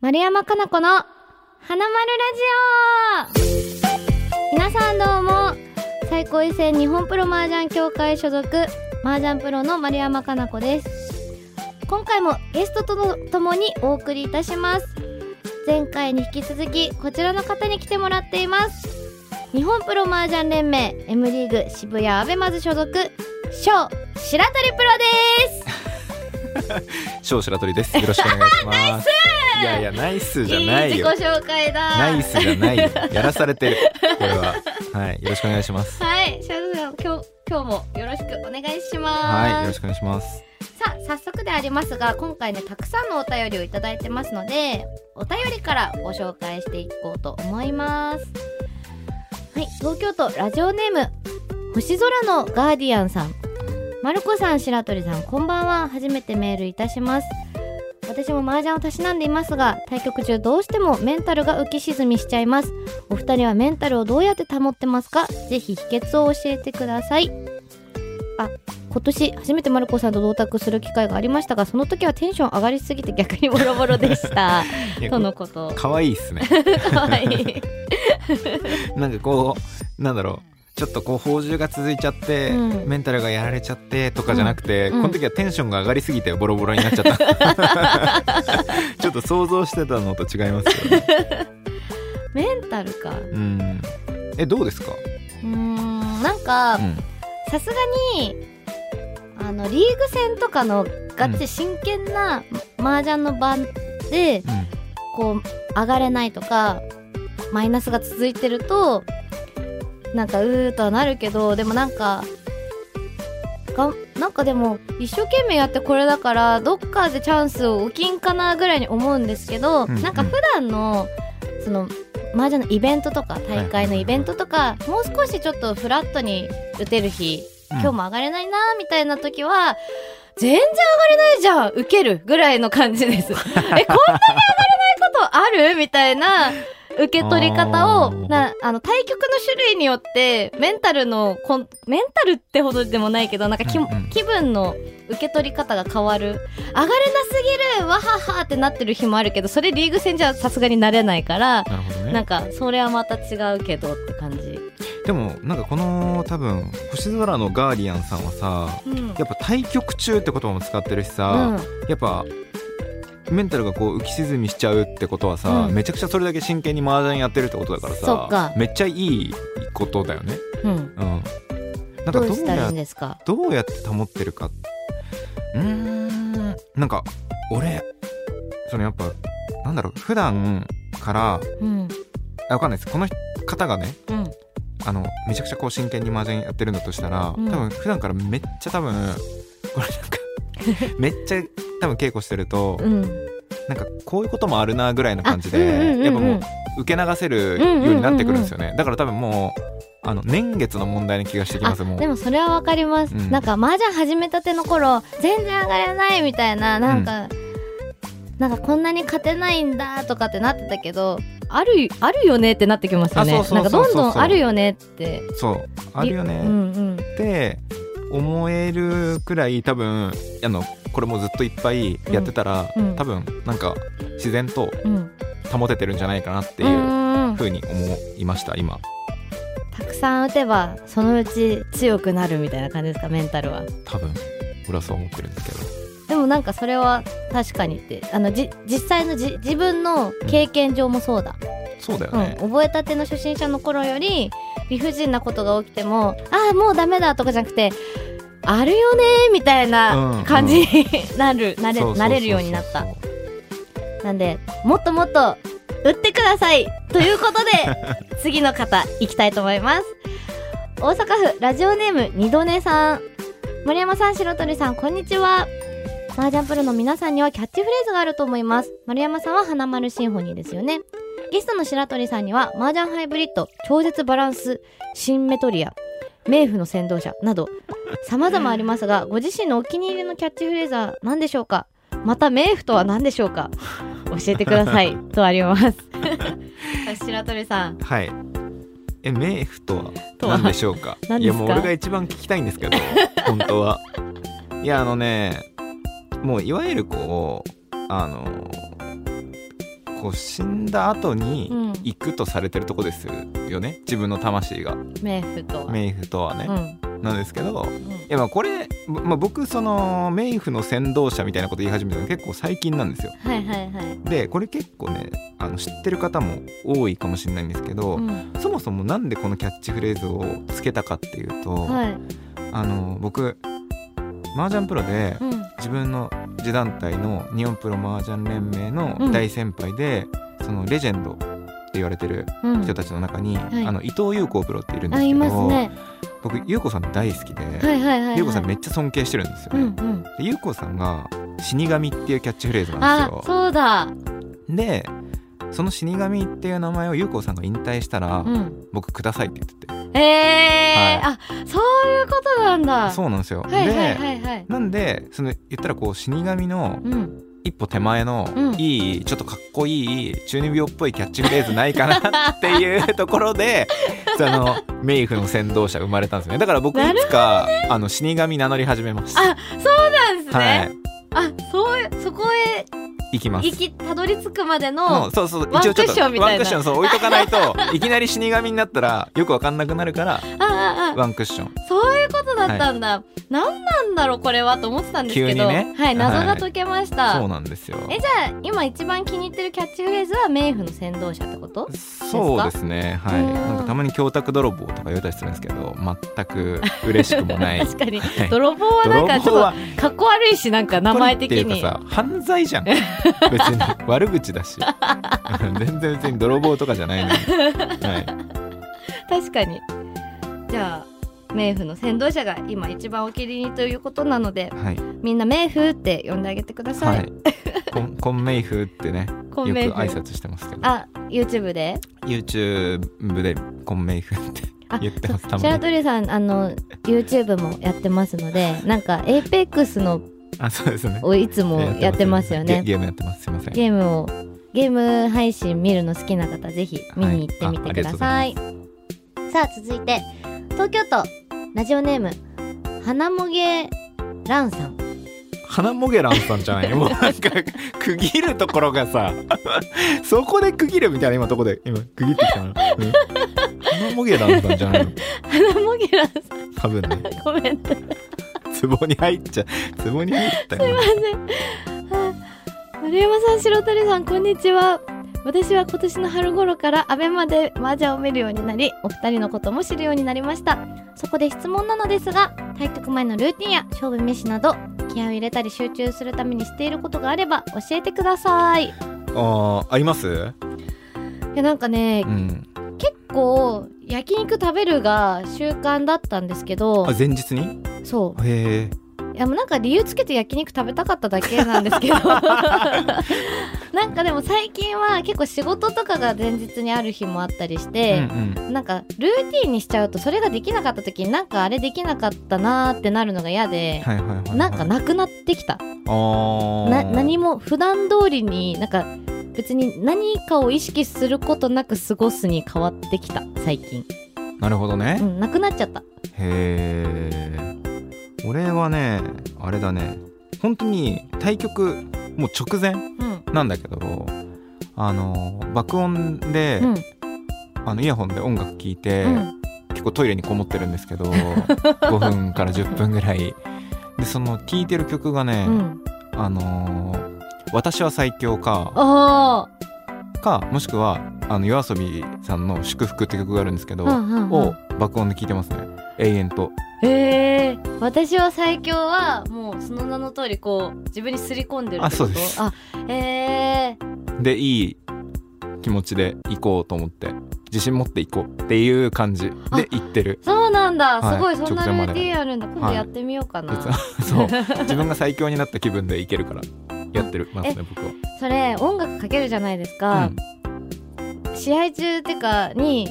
丸山かな子の花丸ラジオ。皆さんどうも最高位戦日本プロ麻雀協会所属麻雀プロの丸山かな子です。今回もゲストとともにお送りいたします。前回に引き続きこちらの方に来てもらっています。日本プロ麻雀連盟 M リーグ渋谷アベマズ所属翔白鳥プロです。小白鳥です。よろしくお願いします。いやいや、ナイスじゃないよ。いい自己紹介だナイスじゃないよ。やらされてる。これは。はい。よろしくお願いします。はい、シャドウさん、今日、今日もよろしくお願いします。はい。よろしくお願いします。さあ、早速でありますが、今回ね、たくさんのお便りをいただいてますので、お便りからご紹介していこうと思います。はい、東京都ラジオネーム、星空のガーディアンさん。マルコさん、白鳥さん、こんばんは。初めてメールいたします。私も麻雀をたしなんでいますが対局中どうしてもメンタルが浮き沈みしちゃいますお二人はメンタルをどうやって保ってますか？ぜひ秘訣を教えてくださいあ今年初めてマルコさんと同卓する機会がありましたがその時はテンション上がりすぎて逆にボロボロでしたとのこと可愛いっすね。かわいい、なんかこう、なんだろう。ちょっとこう宝珠が続いちゃって、うんメンタルがやられちゃってとかじゃなくて、うんこの時はテンションが上がりすぎてボロボロになっちゃった。ちょっと想像してたのと違いますよね。メンタルかううん。え、どうですか？ーんなんかうん。さすがにあのリーグ戦とかのガチ真剣な麻雀の場で、うん。こう上がれないとかマイナスが続いてるとなんかうーとはなるけどでもなんかがなんかでも一生懸命やってこれだからどっかでチャンスを起きんかなぐらいに思うんですけど、うんうんなんか普段のその麻雀のイベントとか大会のイベントとかもう少しちょっとフラットに打てる日今日も上がれないなみたいな時は全然上がれないじゃん受けるぐらいの感じです。えこんなに上がれないことある？みたいな受け取り方をなあの対局の種類によってメンタルのこんメンタルってほどでもないけどなんかき、うんうん。気分の受け取り方が変わる。上がれなすぎるわははってなってる日もあるけどそれリーグ戦じゃさすがになれないからなるほどね。なんかそれはまた違うけどって感じ。でもなんかこの多分星空のガーディアンさんはさうん。やっぱ対局中って言葉も使ってるしさ、やっぱメンタルがこう浮き沈みしちゃうってことはさ、うん。めちゃくちゃそれだけ真剣に麻雀やってるってことだからさめっちゃいいことだよね。うん、うん、なんかどどうやどうやって保ってるか。うーん。なんか俺そのやっぱなんだろう普段からうん。あわかんないです。この方がねうん。あのめちゃくちゃこう真剣に麻雀やってるんだとしたら、うん。多分普段からめっちゃ多分これなんか めっちゃ多分稽古してると、うん。なんかこういうこともあるなぐらいの感じあうんうんうんうん。でやっぱもう受け流せるようになってくるんですよね。だから多分もうあの年月の問題な気がしてきますもう。でもそれはわかります、うん。なんか麻雀始めたての頃全然上がれないみたいななんか、なんかこんなに勝てないんだとかってなってたけどあるあるよねってなってきますよね。なんかどんどんあるよねって。そう。あるよねうんうん。って思えるくらい多分あのこれもずっといっぱいやってたら、うん。うん。多分なんか自然とうん。保ててるんじゃないかなってういうん。風に思いました今。たくさん打てばそのうち強くなるみたいな感じですかメンタルは。多分。俺はそう思ってるんですけど。でもなんかそれは確かにって。あのじ実際のじ自分の経験上もそうだ、うんそうだよね、覚えたての初心者の頃より理不尽なことが起きてもああもうダメだとかじゃなくてあるよねーみたいな感じに なる、なれなれるようになった。なんでもっともっと打ってくださいということで 次の方行きたいと思います。大阪府ラジオネーム二度寝さん。森山さん白鳥さんこんにちは。麻雀プロの皆さんにはキャッチフレーズがあると思います。丸山さんは花丸シンフォニーですよね。ゲストの白鳥さんには麻雀ハイブリッド超絶バランスシンメトリア冥府の先導者など様々ありますがご自身のお気に入りのキャッチフレーズは何でしょうか？また冥府とは何でしょうか？教えてください。とあります。白鳥さん。はい。え冥府とは何でしょうか？何ですか？いやもう俺が一番聞きたいんですけど本当は。いやあのねもういわゆるこうあのこう死んだ後にうん行くとされてるとこですよね？自分の魂が。冥府とは。冥府とはね、うん。なんですけどうん。いやまあこれ、まあ、僕その冥府の先導者みたいなこと言い始めたの結構最近なんですよ。はいはいはい。でこれ結構ねあの知ってる方も多いかもしれないんですけど、うん。そもそもなんでこのキャッチフレーズをつけたかっていうと、はい。あの僕麻雀プロでうん。自分の自団体の日本プロ麻雀連盟の大先輩で、そのレジェンドって言われてるうん。人たちの中に、はい。あの伊藤優子プロっているんですけどね。僕優子さん大好きで、はいはいはいはい。優子さんめっちゃ尊敬してるんですよね。うんうん。で優子さんが死神っていうキャッチフレーズなんあですよ。そうだ。でその死神っていう名前を優子さんが引退したら、うん。僕くださいって言ってて、えー。あそういうことなんだ。そうなんですよ。はいはいではいはい。なんでその言ったらこう死神のうん一歩手前のうん。いい、ちょっとかっこいい中二病っぽいキャッチフレーズないかなっていうところで そのメイフの先導者生まれたんですね。だから僕いつか、あの死神名乗り始めます。あそうなんですね、はい。あそうそこへ行きます。行きたどり着くまでものうそうそうワンクッションみたいな。ワンクッションそう置いとかないと いきなり死神になったらよくわかんなくなるからワンクッション。そういうことだったんだ、なんなんだろうこれはと思ってたんですけど、急にね。はい謎が解けました、そうなんですよ。えじゃあ今一番気に入ってるキャッチフレーズはメイフの先導者ってこと？そうですね。はい。うんなんかたまに供託泥棒とか言われたりするんですけど全く嬉しくもない。確かに。はい。泥棒はなんかちょっとかっこ悪いしなんか名前的に。犯罪じゃん 別に悪口だし。全然別に泥棒とかじゃないのに、はい、確かに。じゃあメイフの先導者が今一番お気に入りということなのではい。みんなメイフって呼んであげてくださ、はい。いコンコンメイフってねよく挨拶してますけど。あ YouTube で？YouTube でコンメイフってあ言ってますたシャラまにトリさんあの YouTube もやってますのでなんか APEX のあそうですね。をいつもやってます。よね。ゲゲームやってます。すいません。ゲームをゲーム配信見るの好きな方ぜひ見に行ってみてください,、さあ続いて東京都ラジオネーム花もげランさん。花もげらんさんじゃないもう なんか区切るところがさ そこで区切るみたいな今とこで今区切ってきたの、うん、花もげらんさんじゃないの？花もげランさ多分ね。んごめんなさい壺に入っちゃ壺に入ったよ。あ 丸山さん白鳥さんこんにちは。私は今年の春頃からアベマで麻雀を見るようになりお二人のことも知るようになりました。そこで質問なのですが対局前のルーティンや勝負飯など気合を入れたり集中するためにしていることがあれば教えてください。いあーあります？やなんかねうん。結構焼肉食べるが習慣だったんですけどあ前日に？そう。へえ。いやもうなんか理由つけて焼肉食べたかっただけなんですけど。なんかでも最近は結構仕事とかが前日にある日もあったりして、うんうん。なんかルーティンにしちゃうとそれができなかった時になんかあれできなかったなーってなるのが嫌で、なんかなくなってきた。な何も普段通りになんか別に何かを意識することなく過ごすに変わってきた最近。なるほどね、うんなくなっちゃった。へえ俺はねあれだね。本当に対局もう直前うん。なんだけどあの爆音で、うん。あのイヤホンで音楽聴いて、うん。結構トイレにこもってるんですけど 5分から10分ぐらい。でその聴いてる曲がね、うん。あのー私は最強」かあかもしくはあの夜遊びさんの「祝福」って曲があるんですけど、あ、うんうんうん。を爆音で聴いてますね。永遠と。えー、私は最強はもうその名の通りこう自分にすり込んでるあそうです。あえー、でいい気持ちで行こうと思って自信持っていこうっていう感じあで行ってる。そうなんだ、はい。すごいそんなルーティンあるんだ。今度やってみようかな、実はそう。自分が最強になった気分でいけるからやってる。ますね僕は。それ音楽かけるじゃないですか、試合中ってかに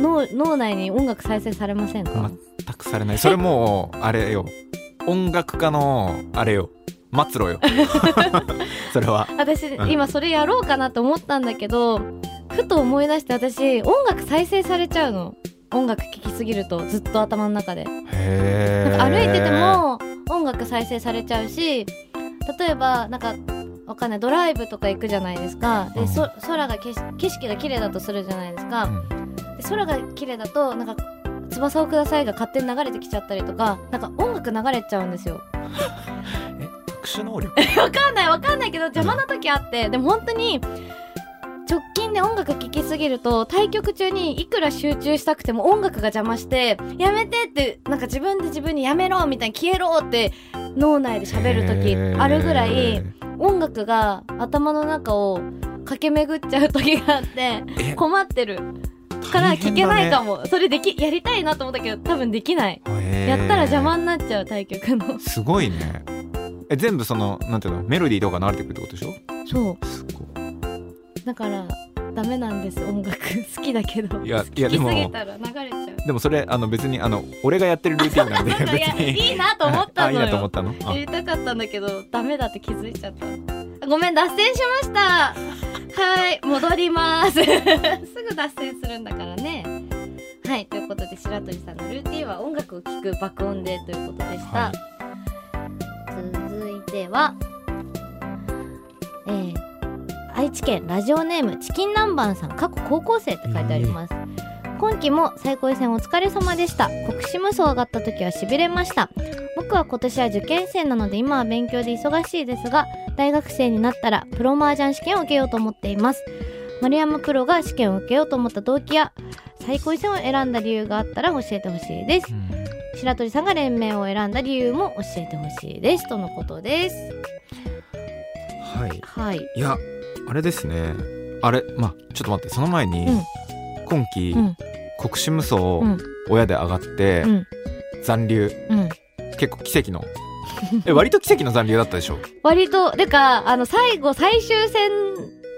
脳脳内に音楽再生されませんか、うん、全くされない。それもう あれよ。音楽家のあれよ。末路よ。それは。私、うん。今それやろうかなと思ったんだけどふと思い出して私音楽再生されちゃうの。音楽聴きすぎるとずっと頭の中で。へえ歩いてても音楽再生されちゃうし例えばなんかわわかんないドライブとか行くじゃないですか。で、うん。そ空が景色景色が綺麗だとするじゃないですか、うん。で空が綺麗だとなんか「翼をください」が勝手に流れてきちゃったりとかなんか音楽流れちゃうんですよ。え特殊能力？わかんないわかんないけど邪魔な時あってでも本当に直近で音楽聴きすぎると対局中にいくら集中したくても音楽が邪魔してやめてってなんか自分で自分にやめろみたいに消えろって脳内で喋る時あるぐらい音楽が頭の中を駆け巡っちゃう時があってえ？困ってる。から聞けないかも、それできやりたいなと思ったけど多分できない。やったら邪魔になっちゃう対局のすごいね。え全部そのなんていうの？メロディーとか流れてくるってことでしょ？そう。すごいだからダメなんです音楽。好きだけど。いやいやでもすぎたら流れちゃう。でもそれあの別にあの俺がやってるルーティンなんで 別に。いいなと思ったのよ。あいいなと思ったの？あ。やりたかったんだけどダメだって気づいちゃった。ごめん脱線しました。はい戻ります。すぐ脱線するんだからね。はいということで白鳥さんのルーティンは音楽を聴く爆音でということでした、は続いてはえー愛知県ラジオネームチキン南蛮さん過去高校生って書いてあります、今期も最高位戦お疲れ様でした。国士無双上がった時はしびれました。僕は今年は受験生なので今は勉強で忙しいですが大学生になったらプロ麻雀試験を受けようと思っています。丸山プロが試験を受けようと思った動機や最高位戦を選んだ理由があったら教えてほしいです。うん。白鳥さんが連盟を選んだ理由も教えてほしいです。とのことです。はい。はい。いやあれですね。あれまあちょっと待ってその前に、うん。今期、うん。国士無双うん。親で上がって、うん。残留。うん。結構奇跡の。え割と奇跡の残留だったでしょ？割とでかあの最後最終戦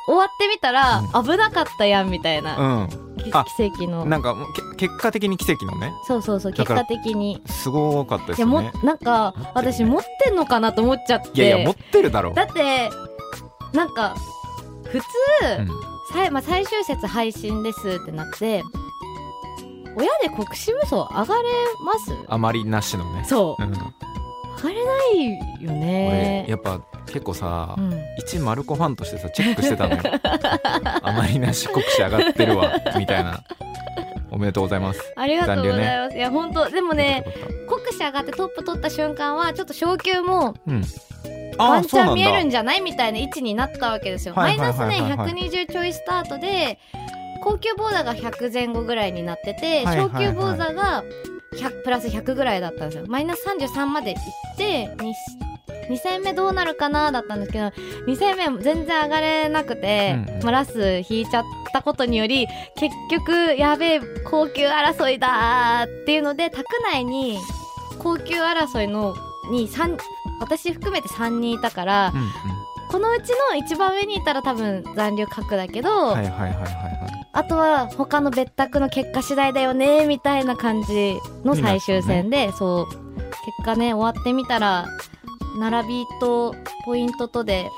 終わってみたら、う危なかったやんみたいな、きあ奇跡の。うんなんかもうけ結果的に奇跡のね。そうそうそう結果的に。すごかったでいやもなんか私持ってんのかなと思っちゃって。いやいや持ってるだろ。うだってなんか普通、うん。さいまあ、最終節配信ですってなって親で国士無双上がれます？あまりなしのね。そう。うん、上がれないよ俺ねやっぱ結構さ、うん。一マルコファンとしてさチェックしてたのよ。あまりなし国士上がってるわみたいな。おめでとうございます。ありがとうございます、いや本当でもね国士上がってトップ取った瞬間はちょっと昇級もたうんワンチャン見えるんだじゃないみたいな位置になったわけですよ。マイナスねはい120ちょいスタートで高級ボーダーが100前後ぐらいになってて、はいはいはい昇級ボーダーが100プラス100ぐらいだったんですよ。マイナス33まで行って2 2戦目どうなるかなだったんですけど2戦目全然上がれなくて、うんうんまあ、ラス引いちゃったことにより結局やべえ高級争いだーっていうので宅内に高級争いのに三私含めて3人いたから、うんうん。このうちの一番上にいたら多分残留角だけど、はいはいはいはいはい。あとは他の別宅の結果次第だよねみたいな感じの最終戦で、そう。結果ね終わってみたら並びとポイントとで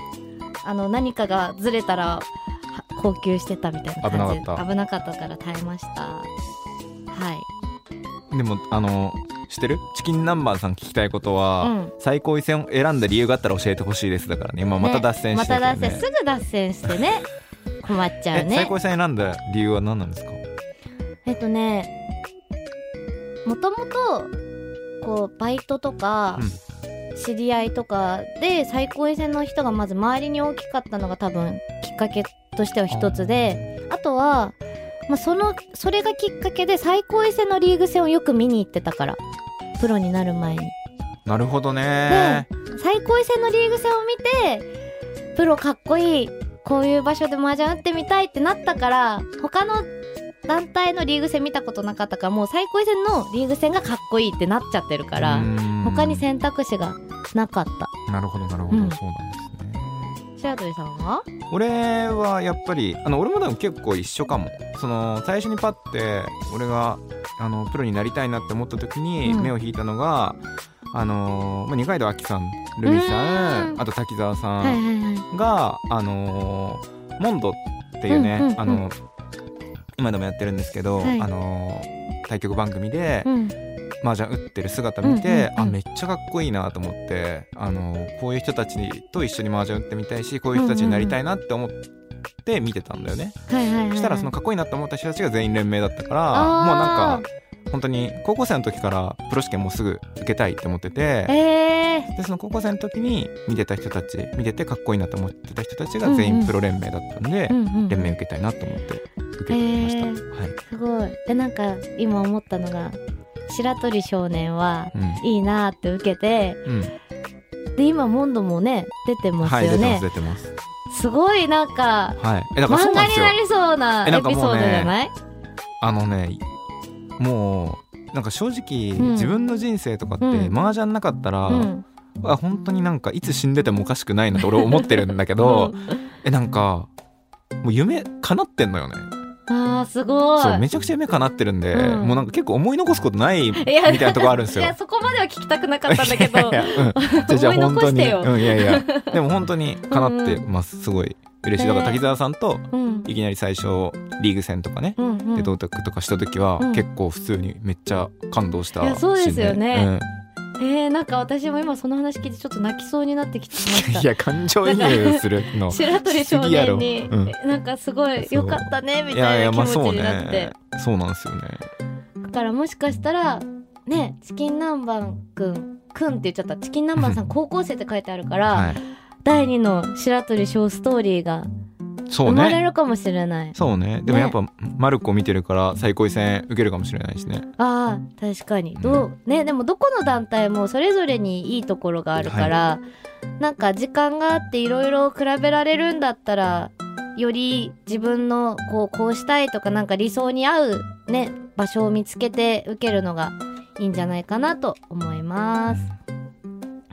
あの何かがずれたらは高級してたみたいな感じ。危なかった。危なかったから耐えました。はい。でもあの知ってる？チキン南蛮さん聞きたいことは、うん。最高位戦を選んだ理由があったら教えてほしいですだからね。今また脱線してるまけどね。た脱線すぐ脱線してね。困っちゃうね。え最高位戦選んだ理由は何なんですか？えっとねもともとこうバイトとか、知り合いとかで最高位戦の人がまず周りに大きかったのが多分きっかけとしては一つであとは、まあ、そのそれがきっかけで最高位戦のリーグ戦をよく見に行ってたからプロになる前に。なるほどね。最高位戦のリーグ戦を見てプロかっこいいこういう場所で麻雀打ってみたいってなったから他の団体のリーグ戦見たことなかったからもう最高位戦のリーグ戦がかっこいいってなっちゃってるから他に選択肢がなかった。なるほどなるほど、うん。そうなんですね白鳥さんは？俺はやっぱりあの俺もでも結構一緒かも。その最初にパッて俺があのプロになりたいなって思った時にうん。目を引いたのが、あのまあ二階堂亜希さんルミさうん。んあと滝沢さはいはいんはい。が、あのモンドっていうね、うんうんうん。あの今でもやってるんですけど、はい。あの対局番組で、うん麻雀打ってる姿見て、あめっちゃかっこいいなと思ってあのこういう人たちと一緒に麻雀打ってみたいしこういう人たちになりたいなって思って見てたんだよね、そしたらそのかっこいいなって思った人たちが全員連盟だったからもうなんか本当に高校生の時からプロ試験もうすぐ受けたいって思っててえー、でその高校生の時に見てた人たち見ててかっこいいなと思ってた人たちが全員プロ連盟だったんで、うんうん。連盟受けたいなと思って受けてみました、へはい、すごい。でなんか今思ったのが白鳥少年はうん。いいなって受けてうん、で今モンドもね出てますはい出てまよねす出てます。すごいなんかはい。えだか漫画になりそうなエピソードじゃない？あのねもうなんか正直、うん。自分の人生とかって、うん。麻雀なかったら、うん。あ本当になんかいつ死んでてもおかしくないなと俺思ってるんだけど、えなんかもう夢叶ってんのよねあーすごい。そうめちゃくちゃ夢叶ってるんで、うん。もうなんか結構思い残すことないみいたやいなとこあるんですよ。いやそこまでは聞きたくなかったんだけど。いやいやうん。じゃ本当に残してようんいやいや。でも本当に叶ってます。すごい嬉しい。だからね滝沢さんとうん。いきなり最初リーグ戦とかね、うんうん。で同卓とかした時は、うん。結構普通にめっちゃ感動したいやそうですよね。しうんえー、なんか私も今その話聞いてちょっと泣きそうになってきてしました。いや感情移入するの。白鳥少年に、うん。なんかすごいよかったねみたいな気持ちになって、ね。そうなんですよね。だからもしかしたらねチキン南蛮くんくんって言っちゃった。チキン南蛮さん 高校生って書いてあるから、はい。第2の白鳥小ストーリーがそう生まれねるかもしれない、そうね。でもやっぱ、マルコ見てるから最高位戦受けるかもしれないしね。ああ確かに。どう、ねでもどこの団体もそれぞれにいいところがあるから、なんか時間があっていろいろ比べられるんだったらより自分のこうこうしたいとかなんか理想に合うね場所を見つけて受けるのがいいんじゃないかなと思います。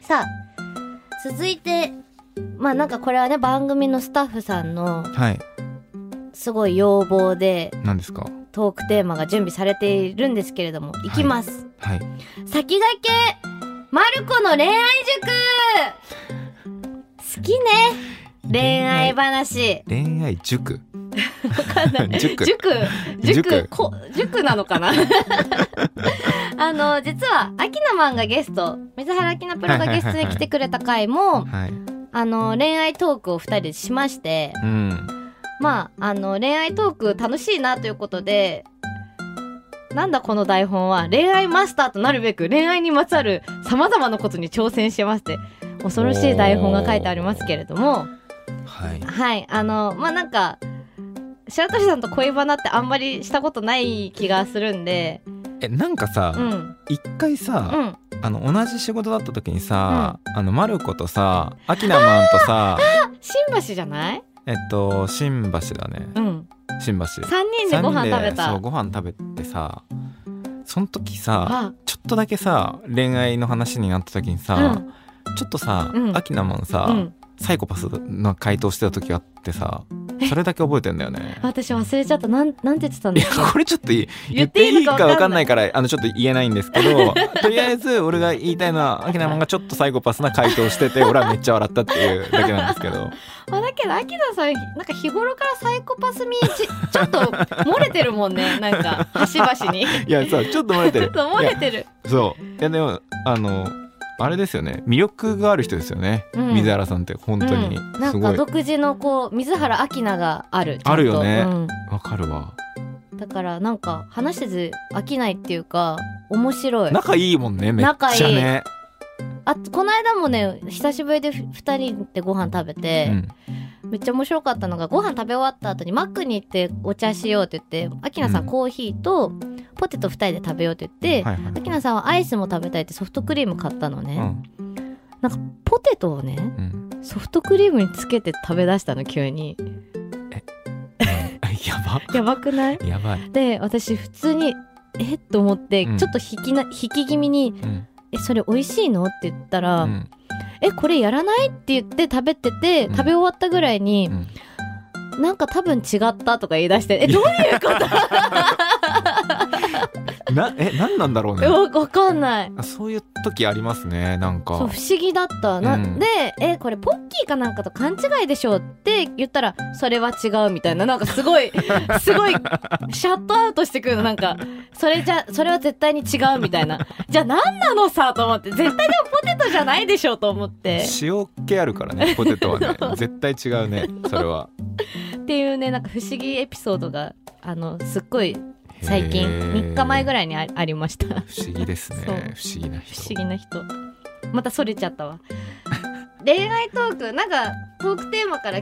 さあ続いてまあなんかこれはね番組のスタッフさんのはい。すごい要望で何ですか？トークテーマが準備されているんですけれどもい。きます、はい。先駆けマルコの恋愛塾。好きね。恋愛話。恋愛塾？わかんない。塾。塾。塾。塾こ塾なのかな？あの実はアキナマンがゲスト水原アキナプロがゲストに来てくれた回もはいあの恋愛トークを2人でしましてうん。まああの恋愛トーク楽しいなということでなんだこの台本は恋愛マスターとなるべく恋愛にまつわるさまざまなことに挑戦してまして恐ろしい台本が書いてありますけれどもはい。はいあのまあなんか白鳥さんと恋バナってあんまりしたことない気がするんでえなんかさうん。一回さ、うん。あの同じ仕事だった時にさ、あのマルコとさアキナマンとさ新橋じゃない？えっと新橋だね。うん。新橋。3人でご飯食べた。そうご飯食べてさその時さあ。ちょっとだけさ恋愛の話になった時にさ、うん。ちょっとさ、うん。アキナマンさ、うん。サイコパスな回答してた時があってさ それだけ覚えてんだよね。私忘れちゃった。なんなんて言ってたんいやこれちょっといい。言ってていいのかわかんない。か分かんないからあのちょっと言えないんですけど とりあえず俺が言いたいのはアキナマンがちょっとサイコパスな回答してて 俺はめっちゃ笑ったっていうだけなんですけど。あだけどアキナさんなんか日頃からサイコパス味ちちょっと漏れてるもんね。なんか端々に。いやそうちょっと漏れてる。ちょっと漏れてる。そう。いやでもあのあれですよね。魅力がある人ですよね、うん。水原さんって本当に。うん、なんか独自のこう水原アキナがある。あるよね。うん。わかるわ。だからなんか話してて飽きないっていうか面白い。仲いいもんねめっちゃね。あこの間もね久しぶりでふ2人でご飯食べて、うんめっちゃ面白かったのがご飯食べ終わった後にマックに行ってお茶しようって言ってアキナさんうん。コーヒーとポテト2人で食べようって言って、はいはい。アキナさんはアイスも食べたいってソフトクリーム買ったのね、うん。なんかポテトをねうん。ソフトクリームにつけて食べ出したの急に。やば。やばくない？やばい、で私普通にえ？っと思って、うん。ちょっと引きな引き気味にうん「えそれ美味しいの?」って言ったら「うんえこれやらない?」って言って食べてて、うん食べ終わったぐらいにう、んなんか多分違ったとか言い出して「えどういうこと?」なえ何なんだろうね。え わわかんない。あそういう時ありますねなんか。そう不思議だった。な、うん。で「えこれポッキーかなんかと勘違いでしょ」って言ったら「それは違う」みたいな。なんかすごい すごいシャットアウトしてくるの。なんかそれじゃそれは絶対に違うみたいな。じゃあ何なのさと思って。絶対でもポテトじゃないでしょと思って。塩気あるからねポテトはね。絶対違うねそれは。っていうねなんか不思議エピソードがあのすっごい最近へー3日前ぐらいにあありました。不不思議ですね。不思議な人。思議な人。またそれちゃったわ。恋愛トーク？なんかトークテーマから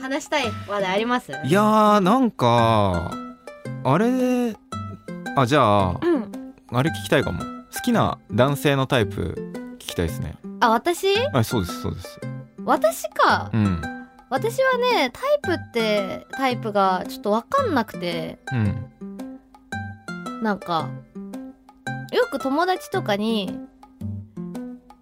話したい話題あります？いやーなんかあれあじゃあうん。あれ聞きたいかも。好きな男性のタイプ聞きたいですね。あ私？あそうですそうです。私か。うん。私はねタイプってタイプがちょっと分かんなくて。うんなんかよく友達とかに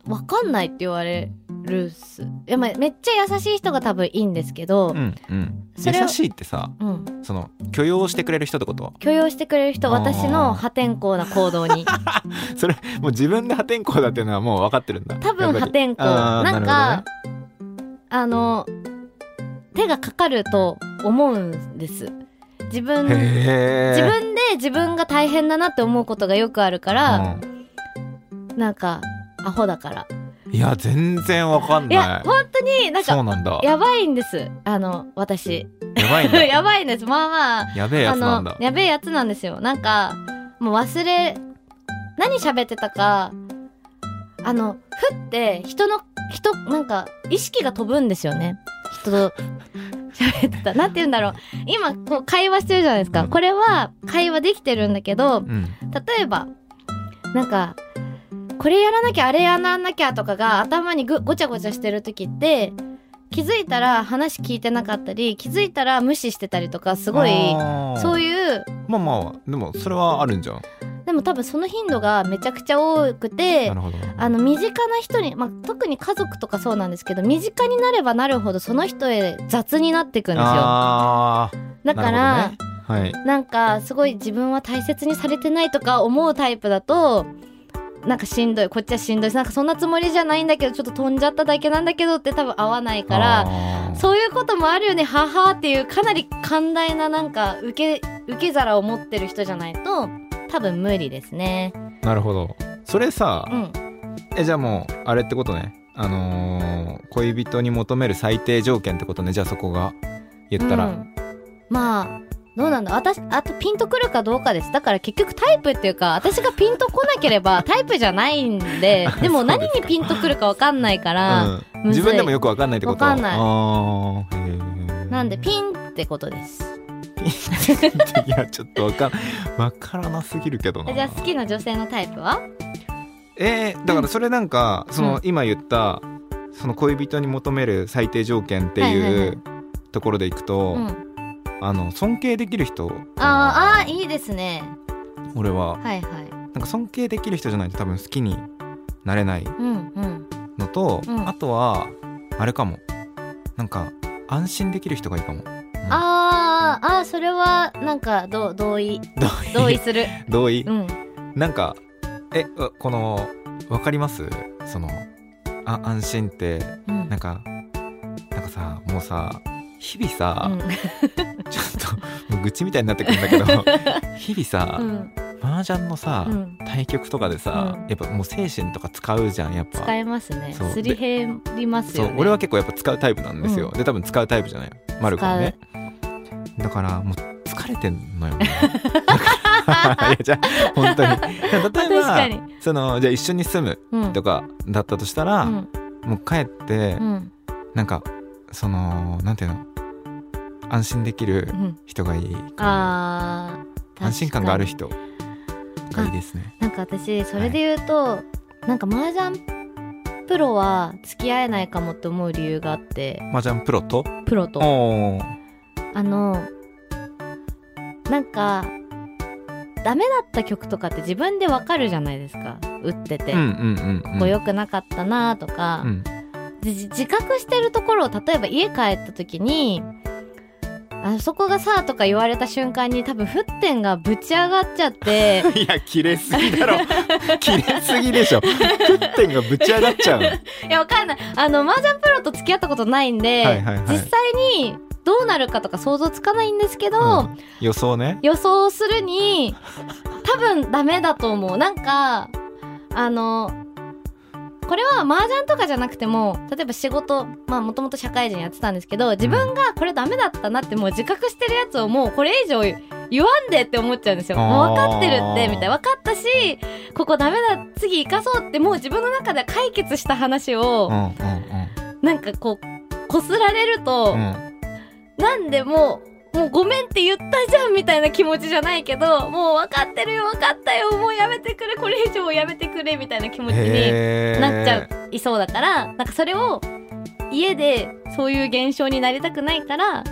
分かんないって言われるっす。いや、まあ、めっちゃ優しい人が多分いいんですけどうんうん。それを優しいってさうん、その許容してくれる人ってこと？許容してくれる人私の破天荒な行動に。それもう自分で破天荒だっていうのはもう分かってるんだ。多分破天荒。なんかあの手がかかると思うんです自分自ー。分で自分が大変だなって思うことがよくあるから、なんかアホだから。うんいや全然分かんい。やない本当になんかそうなんだ。やばいんです。あの私。やばいんだ。やばいんです。まあまあやべえやあつなんだ。のやべえやつなんですよ。なんかもう忘れ何喋ってたかあのふって人の人なんか意識が飛ぶんですよね。人と喋ってた。なんて言うんだろう。今こう会話してるじゃないですか、うん。これは会話できてるんだけどうん。例えばなんかこれやらなきゃあれやらなきゃとかが頭にぐごちゃごちゃしてる時って気づいたら話聞いてなかったり気づいたら無視してたりとかすごいそうういうまあまあでもそれはあるんじゃんでも多分その頻度がめちゃくちゃ多くてあの身近な人に、まあ、特に家族とかそうなんですけど身近になればなるほどその人へ雑になっていくんですよ。あだからね。はい。なんかすごい自分は大切にされてないとか思うタイプだとなんかしんどいこっちはしんどいしなんかそんなつもりじゃないんだけどちょっと飛んじゃっただけなんだけどって多分合わないからそういうこともあるよね。ははっていうかなり寛大ななんか受け受け皿を持ってる人じゃないと多分無理ですね。なるほど。それさ、うん。えじゃあもうあれってことね。あのー恋人に求める最低条件ってことね。じゃあそこが言ったら、うん。まあどうなんだ。私あとピンとくるかどうかです。だから結局タイプっていうか私がピンとこなければ タイプじゃないんで。でも何にピンとくるか分かんないから、うん。自分でもよくわかんないってこと？わかんない。なんでピンってことです いやちょっとわかんわからなすぎるけどな。じゃあ好きな女性のタイプは？えーだからそれなんか、そのうん。今言ったその恋人に求める最低条件ってはいうところでいくと、うん。あの尊敬できる人。あーあーいいですね。俺は。はいはい。なんか尊敬できる人じゃないと多分好きになれないうんうん。のと、うん。あとはあれかも。なんか安心できる人がいいかも、うんあーあーそれはなんかど同意。同意。する。同意？うん。なんかえうこのわかります？そのあ安心って。うん。なんかなんかさもうさ日々さ、うん。ちょっともう愚痴みたいになってくるんだけど 日々さ、うん。麻雀のさ、うん。対局とかでさ、うん。やっぱもう精神とか使うじゃんやっぱ。使えますね。すり減りますよね。俺は結構やっぱ使うタイプなんですよ、うで多分使うタイプじゃないマルコもね。だからもう疲れてんのよ いやじゃあ本当 に。例えばそのじゃあ一緒に住むうん。とかだったとしたら、うん。もう帰って、うん。なんかそのなんていうの？安心できるうん。人がいいかあー安心感がある人がいいですね。になんか私それで言うと、なんか麻雀プロは付き合えないかもって思う理由があって。麻雀プロと？プロと。おー。あのなんかダメだった曲とかって自分でわかるじゃないですか。打ってて、うんうんうんうん。ここ良くなかったなとか、うん。自覚してるところを例えば家帰った時にあそこがさとか言われた瞬間に多分沸点がぶち上がっちゃって いや切れすぎだろ。切れすぎでしょ。沸点がぶち上がっちゃうの。いやわかんない。あの麻雀プロと付き合ったことないんで、はいはいはい。実際にどうなるかとか想像つかないんですけど、うん。予想ね。予想するに多分ダメだと思う。なんかあのこれは麻雀とかじゃなくても例えば仕事まあもともと社会人やってたんですけど自分がこれダメだったなってもう自覚してるやつをもうこれ以上言わんでって思っちゃうんですよ。もう分かってるってみたいな分かったしここダメだ次生かそうってもう自分の中で解決した話をうんうんなんかこうこすられると、うんうん。なんでもう、もうごめんって言ったじゃんみたいな気持ちじゃないけど、もう分かってるよ分かったよもうやめてくれこれ以上やめてくれみたいな気持ちになっちゃう、いそうだから、なんかそれを家でそういう現象になりたくないから、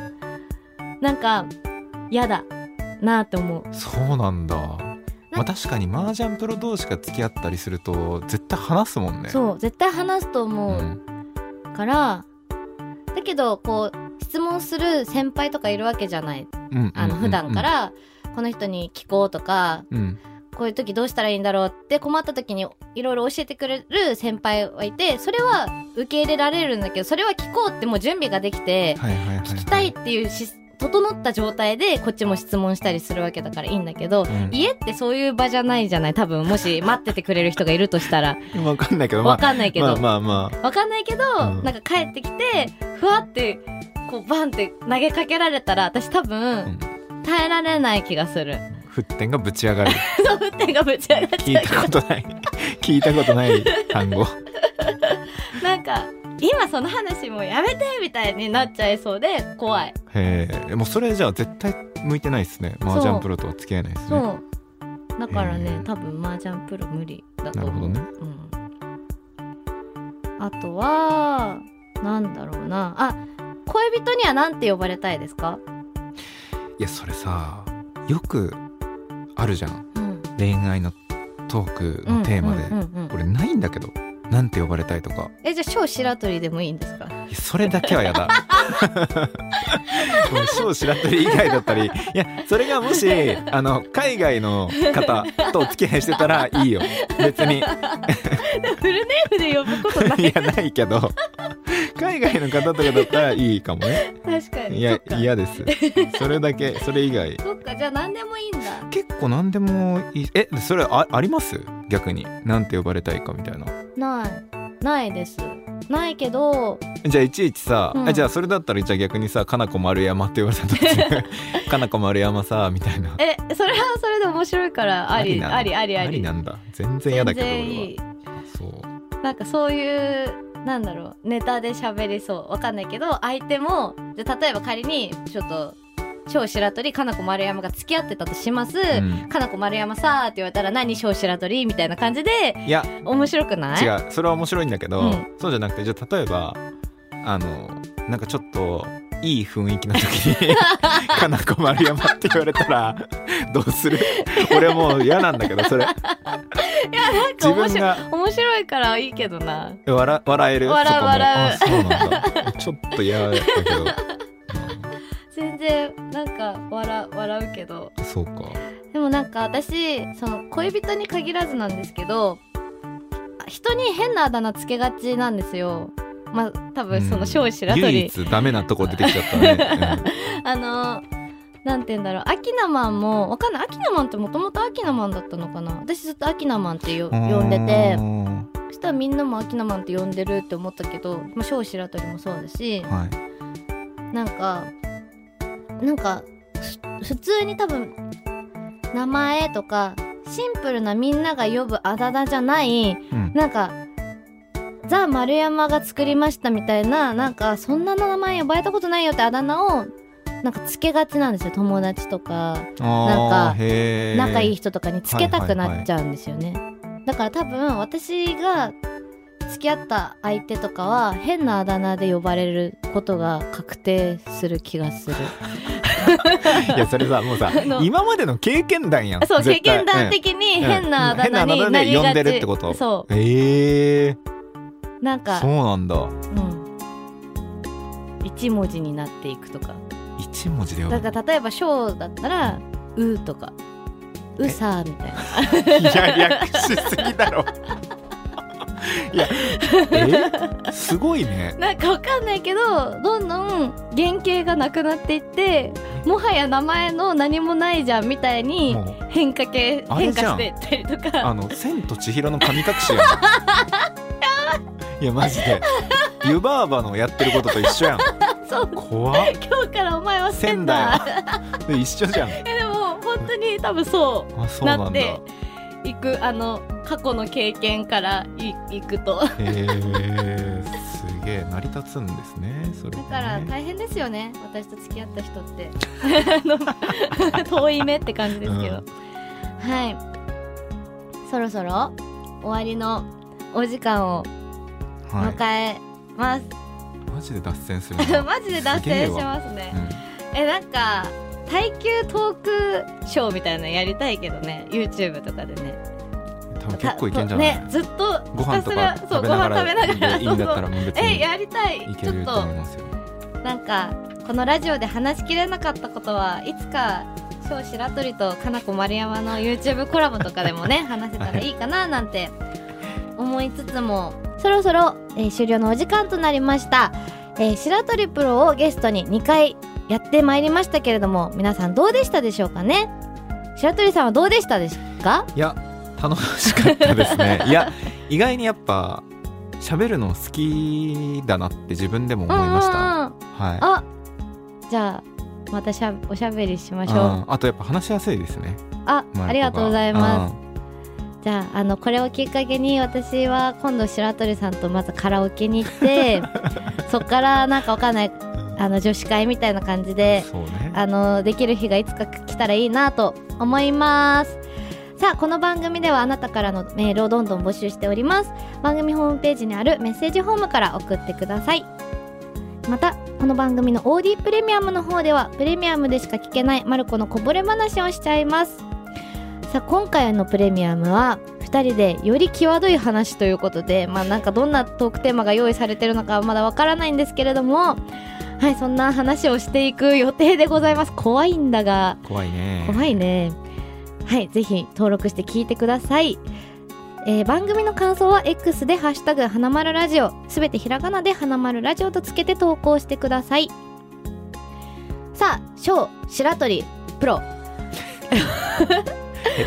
なんか嫌だなって思う。そうなんだまあ確かに麻雀プロ同士が付き合ったりすると絶対話すもんねそう、絶対話すとう思う。から、だけど、こう、質問する先輩とかいるわけじゃない。うん。あの、普段か、ら、この人に聞こうとか、うん。うんこういう時どうしたらいいんだろうって困った時にいろいろ教えてくれる先輩はいて、それは受け入れられるんだけど、それは聞こうってもう準備ができて、はいはいはいはい。聞きたいっていうし、整った状態でこっちも質問したりするわけだからいいんだけど、うん。家ってそういう場じゃないじゃない多分、もし待っててくれる人がいるとしたら。わかんないけどまあ。わかんないけど。まあまあまわかんないけど、うん。なんか帰ってきて、ふわって、こうバンって投げかけられたら、私多分、耐えられない気がする。あ沸点がぶち上がる。そう、沸点がぶち上がっ聞いちゃう。たことない。聞いたことない単語。なんか、今その話もうやめてみたいになっちゃいそうで、怖い。へえもうそれじゃあ絶対向いてないですね麻雀プロとは付き合えないですそねう。だからね多分麻雀プロ無理だと思う。なるほどねうん。あとは、なんだろうな。あ、恋人にはなんて呼ばれたいですか？いやそれさよくあるじゃんうん。恋愛のトークのテーマで、これないんだけどなんて呼ばれたいとか。え、じゃあ、小白鳥でもいいんですか？それだけはやだ。小白鳥以外だったり。いやそれがもしあの海外の方とお付き合いしてたらいいよ。別に。フルネームで呼ぶことない。いやないけど。海外の方とかだったらいいかもね。確かに。いや嫌です。それだけそれ以外。そっか、じゃあ何でもいいんだ。結構何でもいい。えそれああります？逆に。なんて呼ばれたいかみたいな。ない。ないです。ないけど、じゃあいちいちさ、うん。あじゃあそれだったらじゃあ逆にさ「かなこ丸山」って言われた時 かなこ丸山さ」みたいな。え、それはそれで面白いから、あり、あり、あり、あり。なんだ？全然嫌だけど俺は。そう。なんかそういう、なんだろう、ネタで喋りそう。わかんないけど、相手も、じゃあ例えば仮に、ちょっと、小白鳥、かなこ丸山が付き合ってたとします。うん。かなこ丸山さーって言われたら、何小白鳥みたいな感じで、いや面白くない？違う。それは面白いんだけど、うん。そうじゃなくてじゃあ例えばあのなんかちょっといい雰囲気の時に「かなこ丸山」って言われたらどうする？俺もう嫌なんだけどそれ。いや、なんか自面白い。面白いからいいけどな。笑笑える？笑うそこも。笑う。あそうなんだ。ちょっと嫌だけど、全然、なんか、笑、笑うけど。うんそうか。でもなんか私、その恋人に限らずなんですけど、人に変なあだ名つけがちなんですよ。まあ、多分その小白唯鳥。一ダメなとこ出てきちゃったね、あの、なんて言うんだろう、アキナマンも、わかんない。アキナマンってもともとアキナマンだったのかな。私ずっとアキナマンって呼んでて。う、んそしたらみんなもアキナマンって呼んでるって思ったけど、まあ、小白鳥もそうだし、はい。なんか、なんか、ふ普通に多分、名前とか、シンプルなみんなが呼ぶあだ名じゃない、うんなんか、ザ・丸山が作りましたみたいな、なんか、そんな名前呼ばれたことないよってあだ名を、なんかつけがちなんですよ。友達とか、なんか仲いい人人とかにつけたくなっちゃうんですよね。だから多分、私が付き合った相手とかは、変なあだ名で呼ばれることが確定する気がする。いやそれさもうさ今までの経験談やん。そう、経験談的に変なあだ名うん変なあだ名。で呼んでるってこと。そええ。う。なんかそう、なんだ。うん。一文字になっていくとか。一文字で呼ぶ。だから例えば「ショー」だったら「う」とか「うさ」みたいな。いや略しすぎだろいや え？すごいね。なんかわかんないけどどんどん原型がなくなっていってもはや名前の何もないじゃんみたいに変化系変化していったりとか。あの「千と千尋の神隠しやん」いやマジで。湯婆婆のやってることと一緒やん。そう。怖っ。今日からお前は千千だ一緒じゃん。えでも本当に多分そうなんだ。なってういく。あの過去の経験からいいくと。へえすげえ成り立つんですねそれでだねから大変ですよね私と付き合った人って。遠い目って感じですけど、はい。そろそろ終わりのお時間をはい。迎えます、マジで脱線するな。マジで脱線しますね。えなんか耐久トークショーみたいなのやりたいけどね YouTube とかでね。うん、多分結構いけんじゃない、ねずっとご飯とかひたすらそうご食べなが飯食べながららいいんだったらもう別えにやりたい。いけるちょっと。と思いますよ。なんかこのラジオで話しきれなかったことはいつか小白鳥とかなこ丸山の YouTube コラボとかでもね 話せたらいいかななんて思いつつも。そろそろ、えー終了のお時間となりました、えー白鳥プロをゲストに2回やってまいりましたけれども皆さんどうでしたでしょうかね？白鳥さんはどうでしたですか？いや楽しかったですね。いや意外にやっぱ喋るの好きだなって自分でも思いました、はい。あじゃあまたしゃおしゃべりしましょう。うん。あとやっぱ話しやすいですね。あありがとうございます。すじゃああのこれをきっかけに私は今度白鳥さんとまずカラオケに行って そっからなんかわかんないあの女子会みたいな感じでね。あのできる日がいつか来たらいいなと思いますさあこの番組ではあなたからのメールをどんどん募集しております。番組ホームページにあるメッセージフォームから送ってください。またこの番組の OD プレミアムの方ではプレミアムでしか聞けないマルコのこぼれ話をしちゃいます。さあ今回のプレミアムは2人でより際どい話ということでまあなんかどんなトークテーマが用意されてるのかはまだわからないんですけれどもはいそんな話をしていく予定でございます。怖いんだが。怖いね。怖いねはいぜひ登録して聞いてください。えー番組の感想は X で「ハッシュタグ花丸ラジオ」すべてひらがなで花丸ラジオとつけて投稿してください。さあ小白鳥プロ。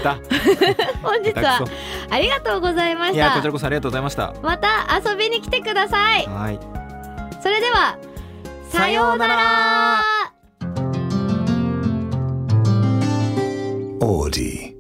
下 本日手下手くはありがとうございました。やこちらこそありがとうございました。また遊びに来てください。はい。それではさようなら Audi.